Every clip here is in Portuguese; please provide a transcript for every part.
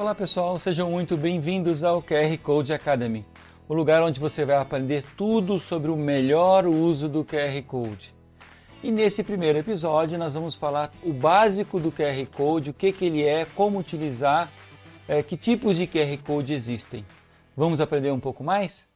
Olá pessoal, sejam muito bem-vindos ao QR Code Academy, o lugar onde você vai aprender tudo sobre o melhor uso do QR Code. E nesse primeiro episódio nós vamos falar o básico do QR Code, o que, que ele é, como utilizar, é, que tipos de QR Code existem. Vamos aprender um pouco mais?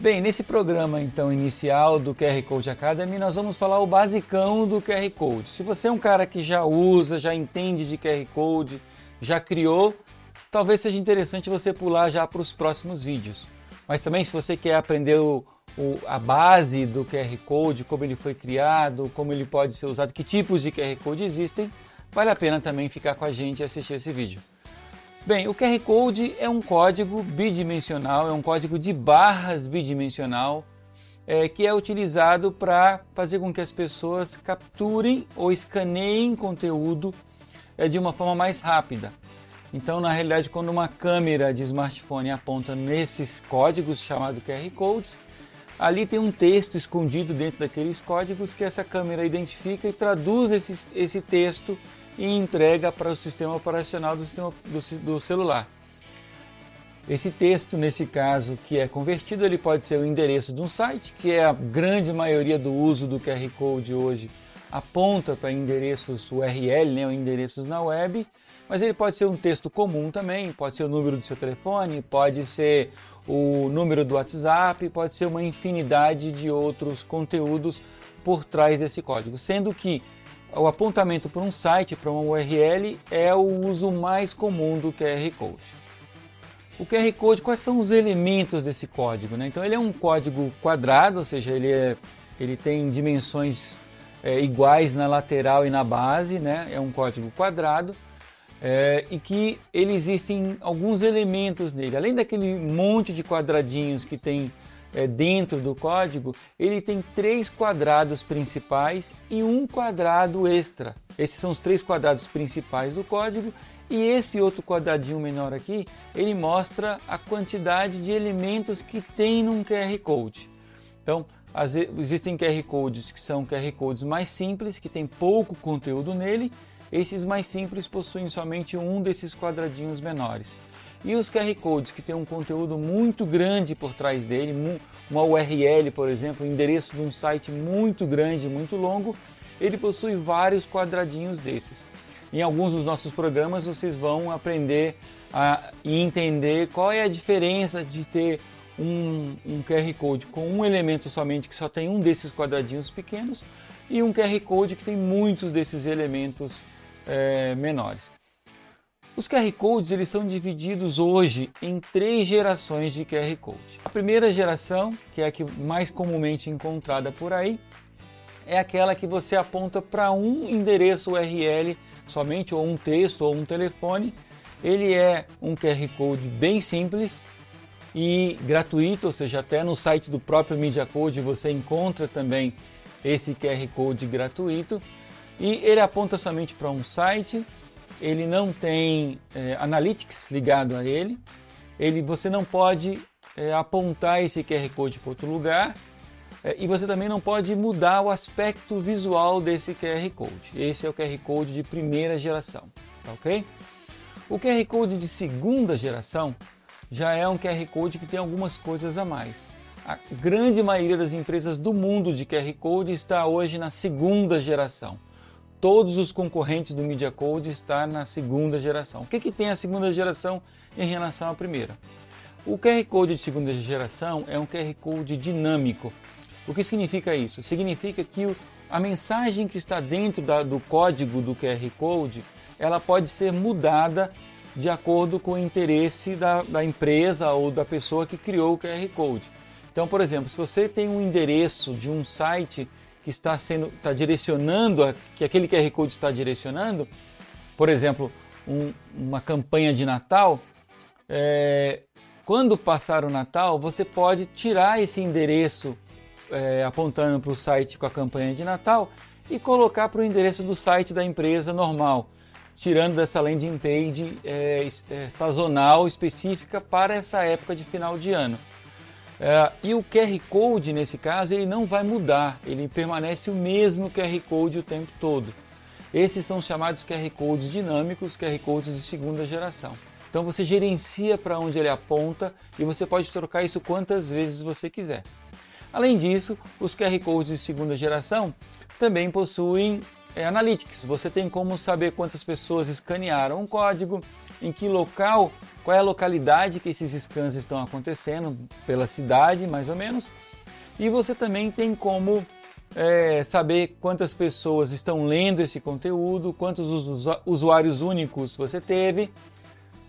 Bem, nesse programa então inicial do QR Code Academy, nós vamos falar o basicão do QR Code. Se você é um cara que já usa, já entende de QR Code, já criou, talvez seja interessante você pular já para os próximos vídeos. Mas também se você quer aprender o, o, a base do QR Code, como ele foi criado, como ele pode ser usado, que tipos de QR Code existem, vale a pena também ficar com a gente e assistir esse vídeo. Bem, o QR Code é um código bidimensional, é um código de barras bidimensional é, que é utilizado para fazer com que as pessoas capturem ou escaneiem conteúdo é, de uma forma mais rápida. Então, na realidade, quando uma câmera de smartphone aponta nesses códigos chamados QR Codes, ali tem um texto escondido dentro daqueles códigos que essa câmera identifica e traduz esse, esse texto e entrega para o sistema operacional do, sistema, do, do celular. Esse texto, nesse caso, que é convertido, ele pode ser o endereço de um site, que é a grande maioria do uso do QR Code hoje, aponta para endereços URL, né, endereços na web, mas ele pode ser um texto comum também, pode ser o número do seu telefone, pode ser o número do WhatsApp, pode ser uma infinidade de outros conteúdos por trás desse código, sendo que o apontamento para um site, para uma URL, é o uso mais comum do QR Code. O QR Code, quais são os elementos desse código? Né? Então ele é um código quadrado, ou seja, ele, é, ele tem dimensões é, iguais na lateral e na base, né? é um código quadrado, é, e que ele existem alguns elementos nele. Além daquele monte de quadradinhos que tem é, dentro do código, ele tem três quadrados principais e um quadrado extra. Esses são os três quadrados principais do código e esse outro quadradinho menor aqui, ele mostra a quantidade de elementos que tem num QR Code. Então, as, existem QR Codes que são QR Codes mais simples, que tem pouco conteúdo nele. Esses mais simples possuem somente um desses quadradinhos menores. E os QR Codes que tem um conteúdo muito grande por trás dele, uma URL, por exemplo, um endereço de um site muito grande, muito longo, ele possui vários quadradinhos desses. Em alguns dos nossos programas vocês vão aprender a entender qual é a diferença de ter um, um QR Code com um elemento somente que só tem um desses quadradinhos pequenos e um QR Code que tem muitos desses elementos é, menores. Os QR Codes eles são divididos hoje em três gerações de QR Code. A primeira geração, que é a que mais comumente encontrada por aí, é aquela que você aponta para um endereço URL somente, ou um texto, ou um telefone. Ele é um QR Code bem simples e gratuito, ou seja, até no site do próprio Media Code você encontra também esse QR Code gratuito. E ele aponta somente para um site ele não tem é, analytics ligado a ele, ele você não pode é, apontar esse QR Code para outro lugar é, e você também não pode mudar o aspecto visual desse QR Code. Esse é o QR Code de primeira geração, tá ok? O QR Code de segunda geração já é um QR Code que tem algumas coisas a mais. A grande maioria das empresas do mundo de QR Code está hoje na segunda geração todos os concorrentes do Media Code estão na segunda geração. O que, que tem a segunda geração em relação à primeira? O QR Code de segunda geração é um QR Code dinâmico. O que significa isso? Significa que a mensagem que está dentro da, do código do QR Code ela pode ser mudada de acordo com o interesse da, da empresa ou da pessoa que criou o QR Code. Então, por exemplo, se você tem um endereço de um site que está sendo está direcionando, que aquele QR Code está direcionando, por exemplo, um, uma campanha de Natal, é, quando passar o Natal, você pode tirar esse endereço é, apontando para o site com a campanha de Natal e colocar para o endereço do site da empresa normal, tirando dessa landing page é, é, sazonal específica para essa época de final de ano. É, e o QR Code, nesse caso, ele não vai mudar, ele permanece o mesmo QR Code o tempo todo. Esses são chamados QR Codes dinâmicos, QR Codes de segunda geração. Então você gerencia para onde ele aponta e você pode trocar isso quantas vezes você quiser. Além disso, os QR Codes de segunda geração também possuem é, analytics. Você tem como saber quantas pessoas escanearam um código, em que local, qual é a localidade que esses scans estão acontecendo, pela cidade mais ou menos. E você também tem como é, saber quantas pessoas estão lendo esse conteúdo, quantos usuários únicos você teve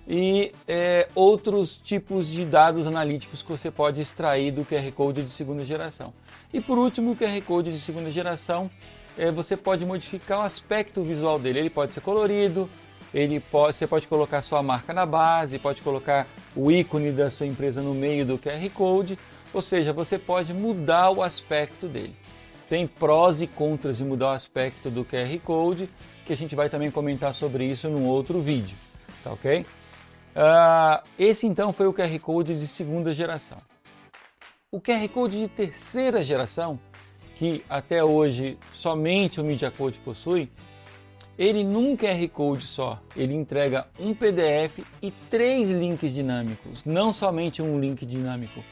e é, outros tipos de dados analíticos que você pode extrair do QR Code de segunda geração. E por último, o QR Code de segunda geração, é, você pode modificar o aspecto visual dele. Ele pode ser colorido, ele pode, você pode colocar sua marca na base, pode colocar o ícone da sua empresa no meio do QR Code, ou seja, você pode mudar o aspecto dele. Tem prós e contras de mudar o aspecto do QR Code, que a gente vai também comentar sobre isso num outro vídeo, tá ok? Uh, esse então foi o QR Code de segunda geração. O QR Code de terceira geração, que até hoje somente o Media Code possui, ele num QR Code só, ele entrega um PDF e três links dinâmicos, não somente um link dinâmico.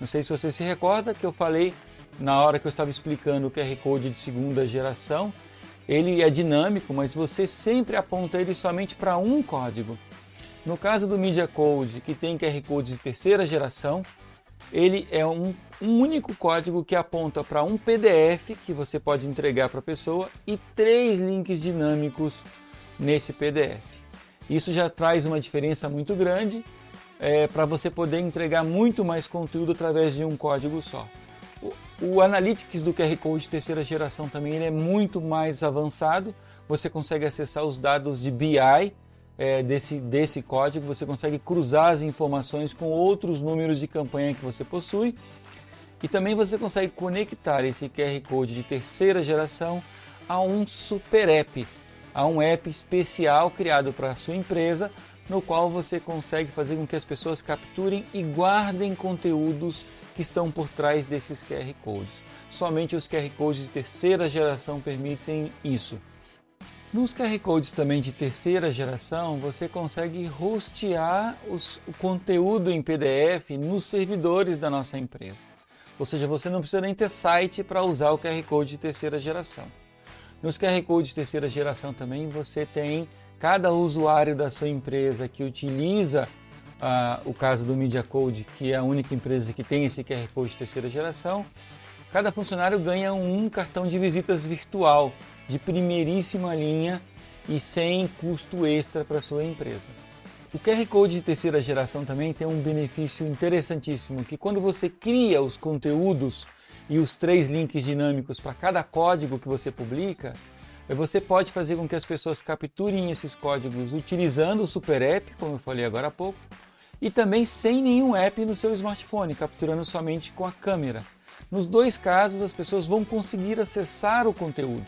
Não sei se você se recorda que eu falei na hora que eu estava explicando o QR Code de segunda geração, ele é dinâmico, mas você sempre aponta ele somente para um código. No caso do Media Code, que tem QR Code de terceira geração, ele é um, um único código que aponta para um PDF que você pode entregar para a pessoa e três links dinâmicos nesse PDF. Isso já traz uma diferença muito grande é, para você poder entregar muito mais conteúdo através de um código só. O Analytics do QR Code de terceira geração também ele é muito mais avançado. Você consegue acessar os dados de BI é, desse, desse código, você consegue cruzar as informações com outros números de campanha que você possui. E também você consegue conectar esse QR Code de terceira geração a um super app, a um app especial criado para a sua empresa, no qual você consegue fazer com que as pessoas capturem e guardem conteúdos que estão por trás desses QR Codes. Somente os QR Codes de terceira geração permitem isso. Nos QR Codes também de terceira geração, você consegue hostear os, o conteúdo em PDF nos servidores da nossa empresa. Ou seja, você não precisa nem ter site para usar o QR Code de terceira geração. Nos QR Codes de terceira geração também você tem cada usuário da sua empresa que utiliza ah, o caso do Media Code, que é a única empresa que tem esse QR Code de terceira geração, cada funcionário ganha um cartão de visitas virtual de primeiríssima linha e sem custo extra para sua empresa. O QR Code de terceira geração também tem um benefício interessantíssimo, que quando você cria os conteúdos e os três links dinâmicos para cada código que você publica, você pode fazer com que as pessoas capturem esses códigos utilizando o Super App, como eu falei agora há pouco, e também sem nenhum app no seu smartphone, capturando somente com a câmera. Nos dois casos, as pessoas vão conseguir acessar o conteúdo.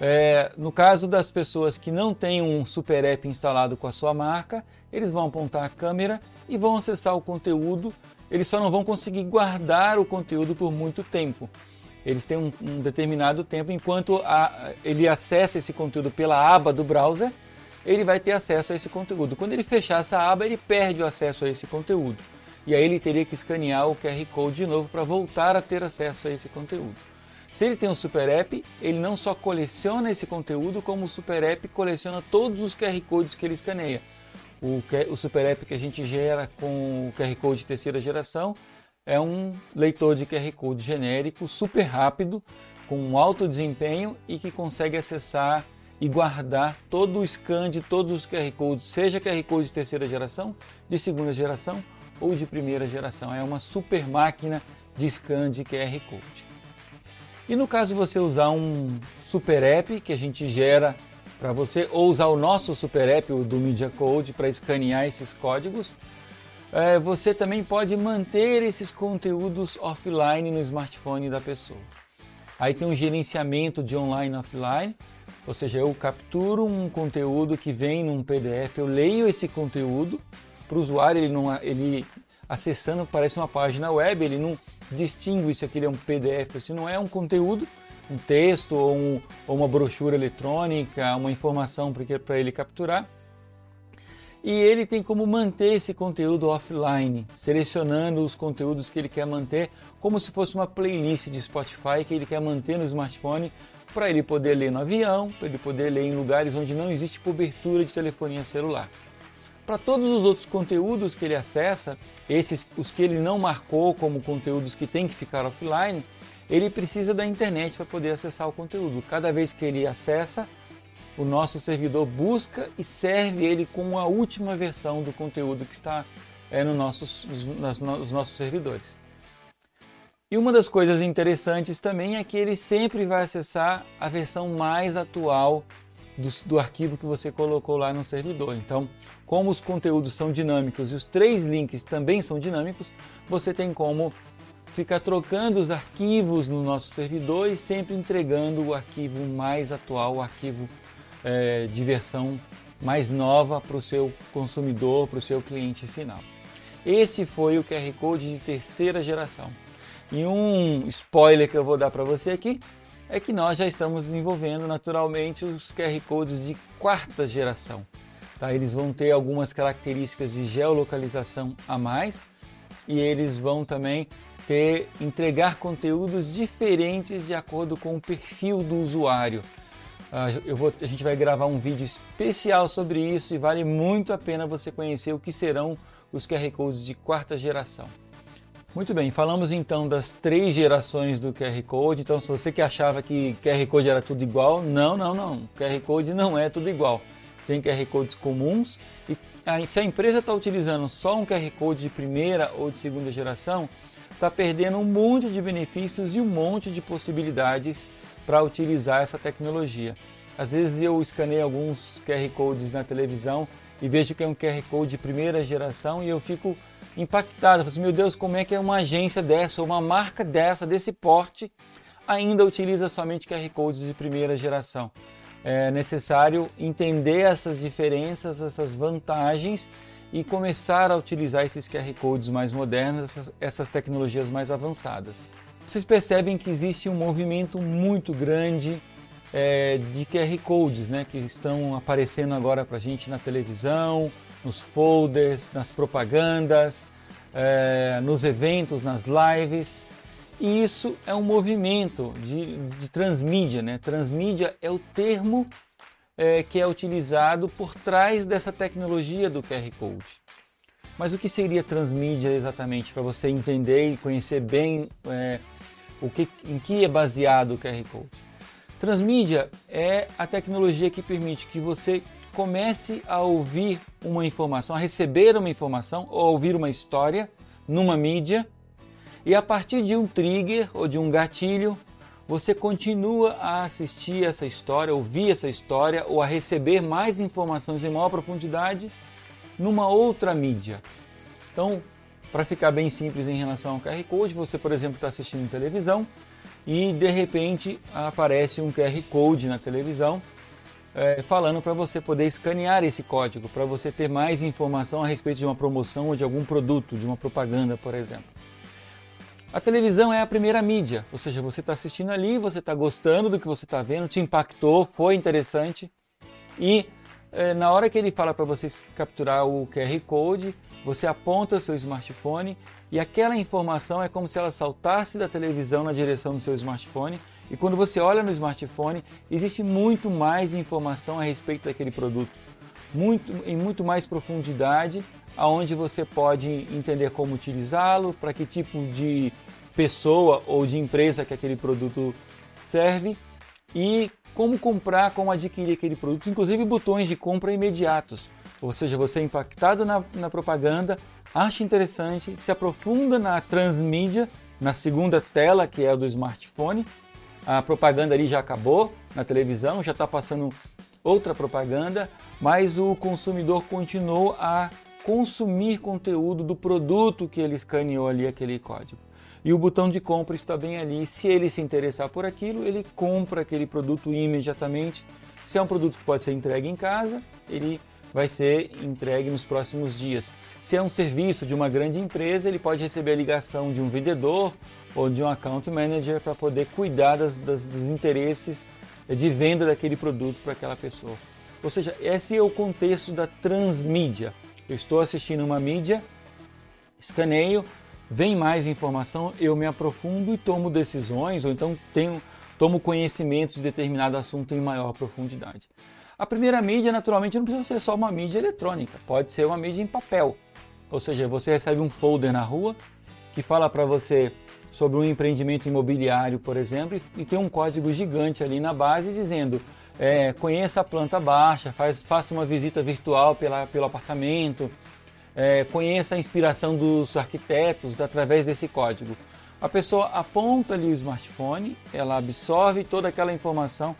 É, no caso das pessoas que não têm um super app instalado com a sua marca, eles vão apontar a câmera e vão acessar o conteúdo. Eles só não vão conseguir guardar o conteúdo por muito tempo. Eles têm um, um determinado tempo, enquanto a, ele acessa esse conteúdo pela aba do browser, ele vai ter acesso a esse conteúdo. Quando ele fechar essa aba, ele perde o acesso a esse conteúdo. E aí ele teria que escanear o QR Code de novo para voltar a ter acesso a esse conteúdo. Se ele tem um Super App, ele não só coleciona esse conteúdo, como o Super App coleciona todos os QR Codes que ele escaneia. O, o Super App que a gente gera com o QR Code de terceira geração é um leitor de QR Code genérico, super rápido, com um alto desempenho e que consegue acessar e guardar todo o scan de todos os QR Codes, seja QR Code de terceira geração, de segunda geração ou de primeira geração. É uma super máquina de scan de QR Code. E no caso você usar um super app que a gente gera para você ou usar o nosso super app o do Media Code para escanear esses códigos. É, você também pode manter esses conteúdos offline no smartphone da pessoa. Aí tem um gerenciamento de online e offline, ou seja, eu capturo um conteúdo que vem num PDF, eu leio esse conteúdo para o usuário, ele, não, ele acessando parece uma página web, ele não distingue se aquilo é um PDF, se não é um conteúdo, um texto ou, um, ou uma brochura eletrônica, uma informação para ele capturar. E ele tem como manter esse conteúdo offline, selecionando os conteúdos que ele quer manter, como se fosse uma playlist de Spotify que ele quer manter no smartphone, para ele poder ler no avião, para ele poder ler em lugares onde não existe cobertura de telefonia celular. Para todos os outros conteúdos que ele acessa, esses os que ele não marcou como conteúdos que tem que ficar offline, ele precisa da internet para poder acessar o conteúdo. Cada vez que ele acessa, o nosso servidor busca e serve ele com a última versão do conteúdo que está é, no nossos, nos, nos nossos servidores. E uma das coisas interessantes também é que ele sempre vai acessar a versão mais atual do, do, arquivo que você colocou lá no servidor. Então, como os conteúdos são dinâmicos e os três links também são dinâmicos, você tem como ficar trocando os arquivos no nosso servidor e sempre entregando o arquivo mais atual, o arquivo é, de versão mais nova para o seu consumidor, para o seu cliente final. Esse foi o QR Code de terceira geração. E um spoiler que eu vou dar para você aqui é que nós já estamos desenvolvendo naturalmente os QR Codes de quarta geração. Tá? Eles vão ter algumas características de geolocalização a mais e eles vão também ter entregar conteúdos diferentes de acordo com o perfil do usuário. Ah, vou, a gente vai gravar um vídeo especial sobre isso e vale muito a pena você conhecer o que serão os QR Codes de quarta geração. Muito bem, falamos então das três gerações do QR Code. Então, se você que achava que QR Code era tudo igual, não, não, não. QR Code não é tudo igual. Tem QR Codes comuns e se a empresa está utilizando só um QR Code de primeira ou de segunda geração, está perdendo um monte de benefícios e um monte de possibilidades para utilizar essa tecnologia. Às vezes eu escaneio alguns QR Codes na televisão e vejo que é um QR Code de primeira geração e eu fico impactado. Eu assim, meu Deus, como é que é uma agência dessa, uma marca dessa, desse porte, ainda utiliza somente QR Codes de primeira geração? É necessário entender essas diferenças, essas vantagens e começar a utilizar esses QR Codes mais modernos, essas, essas tecnologias mais avançadas. Vocês percebem que existe um movimento muito grande é, de QR Codes, né, que estão aparecendo agora para a gente na televisão, nos folders, nas propagandas, é, nos eventos, nas lives. E isso é um movimento de, de transmídia. Né? Transmídia é o termo é, que é utilizado por trás dessa tecnologia do QR Code. Mas o que seria transmídia exatamente para você entender e conhecer bem é, o que, em que é baseado o QR Code? Transmídia é a tecnologia que permite que você comece a ouvir uma informação, a receber uma informação ou ouvir uma história numa mídia e a partir de um trigger ou de um gatilho, você continua a assistir essa história, ouvir essa história ou a receber mais informações em maior profundidade numa outra mídia. Então, para ficar bem simples em relação ao QR Code, você, por exemplo, está assistindo televisão e de repente aparece um QR Code na televisão é, falando para você poder escanear esse código, para você ter mais informação a respeito de uma promoção ou de algum produto, de uma propaganda, por exemplo. A televisão é a primeira mídia, ou seja, você está assistindo ali, você está gostando do que você está vendo, te impactou, foi interessante e é, na hora que ele fala para você capturar o QR Code, você aponta seu smartphone e aquela informação é como se ela saltasse da televisão na direção do seu smartphone. E quando você olha no smartphone, existe muito mais informação a respeito daquele produto, muito, em muito mais profundidade, aonde você pode entender como utilizá-lo, para que tipo de pessoa ou de empresa que aquele produto serve e como comprar, como adquirir aquele produto, inclusive botões de compra imediatos. Ou seja, você é impactado na, na propaganda, acha interessante, se aprofunda na transmídia, na segunda tela que é a do smartphone a propaganda ali já acabou na televisão, já está passando outra propaganda, mas o consumidor continuou a consumir conteúdo do produto que ele escaneou ali aquele código. E o botão de compra está bem ali. Se ele se interessar por aquilo, ele compra aquele produto imediatamente. Se é um produto que pode ser entregue em casa, ele vai ser entregue nos próximos dias. Se é um serviço de uma grande empresa, ele pode receber a ligação de um vendedor ou de um account manager para poder cuidar das, das, dos interesses de venda daquele produto para aquela pessoa. Ou seja, esse é o contexto da transmídia. Eu estou assistindo uma mídia, escaneio, vem mais informação, eu me aprofundo e tomo decisões, ou então tenho, tomo conhecimentos de determinado assunto em maior profundidade. A primeira mídia, naturalmente, não precisa ser só uma mídia eletrônica, pode ser uma mídia em papel. Ou seja, você recebe um folder na rua que fala para você sobre um empreendimento imobiliário, por exemplo, e tem um código gigante ali na base dizendo é, conheça a planta baixa, faz, faça uma visita virtual pela, pelo apartamento, é, conheça a inspiração dos arquitetos através desse código. A pessoa aponta ali o smartphone, ela absorve toda aquela informação,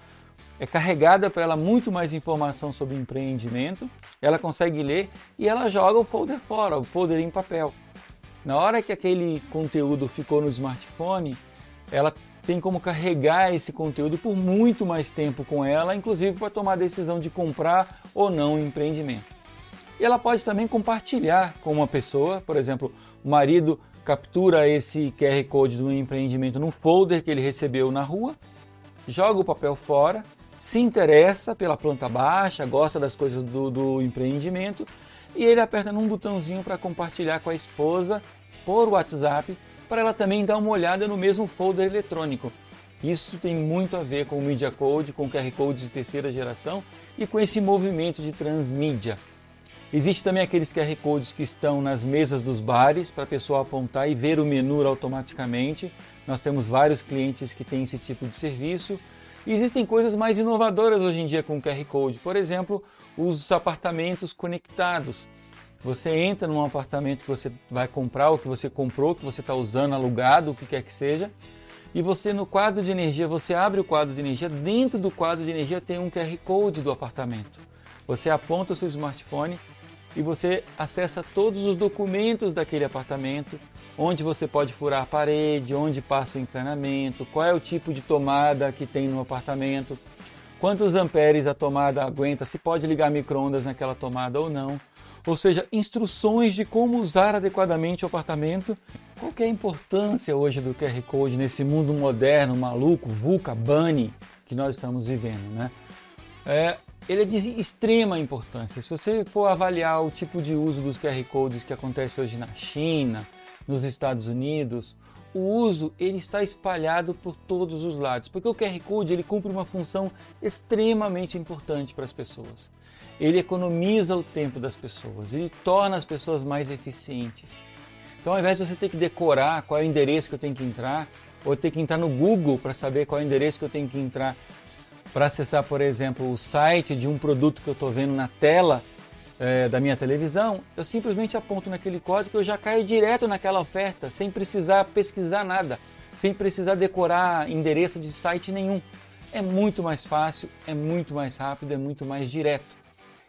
é carregada para ela muito mais informação sobre empreendimento, ela consegue ler e ela joga o folder fora, o folder em papel. Na hora que aquele conteúdo ficou no smartphone, ela tem como carregar esse conteúdo por muito mais tempo com ela, inclusive para tomar a decisão de comprar ou não o empreendimento. E ela pode também compartilhar com uma pessoa, por exemplo, o marido captura esse QR Code do empreendimento num folder que ele recebeu na rua, joga o papel fora, se interessa pela planta baixa, gosta das coisas do, do empreendimento e ele aperta num botãozinho para compartilhar com a esposa por WhatsApp para ela também dar uma olhada no mesmo folder eletrônico. Isso tem muito a ver com o Media Code, com QR Code de terceira geração e com esse movimento de transmídia. Existe também aqueles QR Codes que estão nas mesas dos bares para a pessoa apontar e ver o menu automaticamente. Nós temos vários clientes que têm esse tipo de serviço. Existem coisas mais inovadoras hoje em dia com QR Code. Por exemplo, os apartamentos conectados. Você entra num apartamento que você vai comprar, ou que você comprou, que você está usando, alugado, o que quer que seja, e você no quadro de energia, você abre o quadro de energia, dentro do quadro de energia tem um QR Code do apartamento. Você aponta o seu smartphone e você acessa todos os documentos daquele apartamento, onde você pode furar a parede, onde passa o encanamento, qual é o tipo de tomada que tem no apartamento, quantos amperes a tomada aguenta, se pode ligar microondas naquela tomada ou não ou seja, instruções de como usar adequadamente o apartamento. Qual é a importância hoje do QR Code nesse mundo moderno, maluco, VUCA, que nós estamos vivendo, né? É, ele é de extrema importância. Se você for avaliar o tipo de uso dos QR Codes que acontece hoje na China, nos Estados Unidos, o uso ele está espalhado por todos os lados, porque o QR Code ele cumpre uma função extremamente importante para as pessoas ele economiza o tempo das pessoas, ele torna as pessoas mais eficientes. Então, ao invés de você ter que decorar qual é o endereço que eu tenho que entrar, ou ter que entrar no Google para saber qual é o endereço que eu tenho que entrar para acessar, por exemplo, o site de um produto que eu estou vendo na tela é, da minha televisão, eu simplesmente aponto naquele código e eu já caio direto naquela oferta, sem precisar pesquisar nada, sem precisar decorar endereço de site nenhum. É muito mais fácil, é muito mais rápido, é muito mais direto.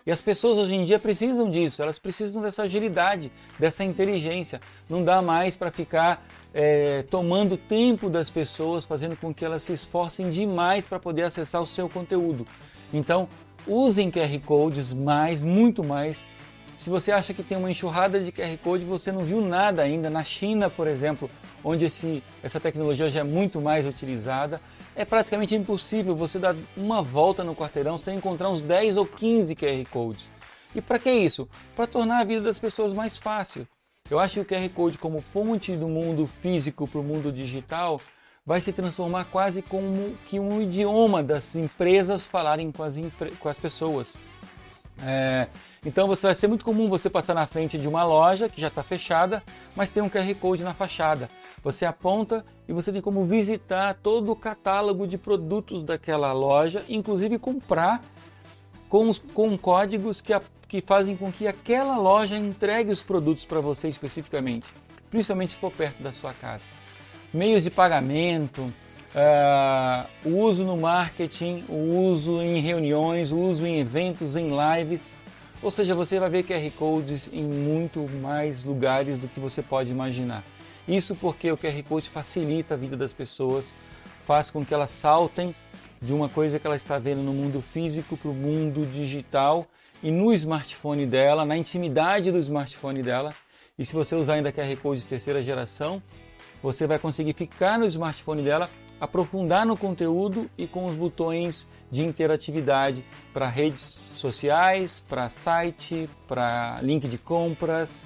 E as pessoas hoje em dia precisam disso, elas precisam dessa agilidade, dessa inteligência. Não dá mais para ficar é, tomando tempo das pessoas, fazendo com que elas se esforcem demais para poder acessar o seu conteúdo. Então, usem QR Codes mais, muito mais. Se você acha que tem uma enxurrada de QR Code, você não viu nada ainda. Na China, por exemplo, onde esse, essa tecnologia já é muito mais utilizada, é praticamente impossível você dar uma volta no quarteirão sem encontrar uns 10 ou 15 QR Codes. E para que isso? Para tornar a vida das pessoas mais fácil. Eu acho que o QR Code, como ponte do mundo físico para o mundo digital, vai se transformar quase como que um idioma das empresas falarem com as, com as pessoas. É, então você vai ser muito comum você passar na frente de uma loja que já está fechada, mas tem um QR Code na fachada. Você aponta e você tem como visitar todo o catálogo de produtos daquela loja, inclusive comprar com, os, com códigos que, a, que fazem com que aquela loja entregue os produtos para você especificamente, principalmente se for perto da sua casa. Meios de pagamento, uh, o uso no marketing, o uso em reuniões, o uso em eventos, em lives. Ou seja, você vai ver QR Codes em muito mais lugares do que você pode imaginar. Isso porque o QR Code facilita a vida das pessoas, faz com que elas saltem de uma coisa que ela está vendo no mundo físico para o mundo digital e no smartphone dela, na intimidade do smartphone dela. E se você usar ainda QR Code de terceira geração, você vai conseguir ficar no smartphone dela aprofundar no conteúdo e com os botões de interatividade para redes sociais, para site, para link de compras.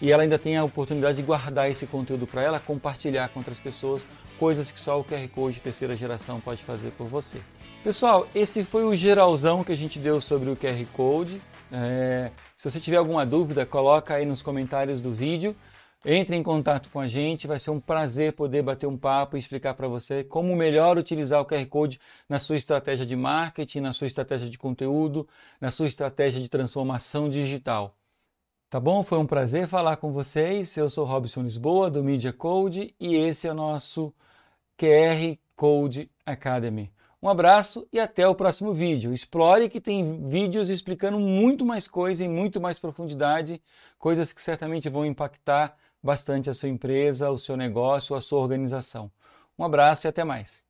E ela ainda tem a oportunidade de guardar esse conteúdo para ela, compartilhar com outras pessoas, coisas que só o QR Code de terceira geração pode fazer por você. Pessoal, esse foi o geralzão que a gente deu sobre o QR Code. É, se você tiver alguma dúvida, coloca aí nos comentários do vídeo. Entre em contato com a gente, vai ser um prazer poder bater um papo e explicar para você como melhor utilizar o QR Code na sua estratégia de marketing, na sua estratégia de conteúdo, na sua estratégia de transformação digital. Tá bom? Foi um prazer falar com vocês. Eu sou Robson Lisboa, do Media Code, e esse é o nosso QR Code Academy. Um abraço e até o próximo vídeo. Explore que tem vídeos explicando muito mais coisa em muito mais profundidade, coisas que certamente vão impactar bastante a sua empresa, o seu negócio, a sua organização. Um abraço e até mais.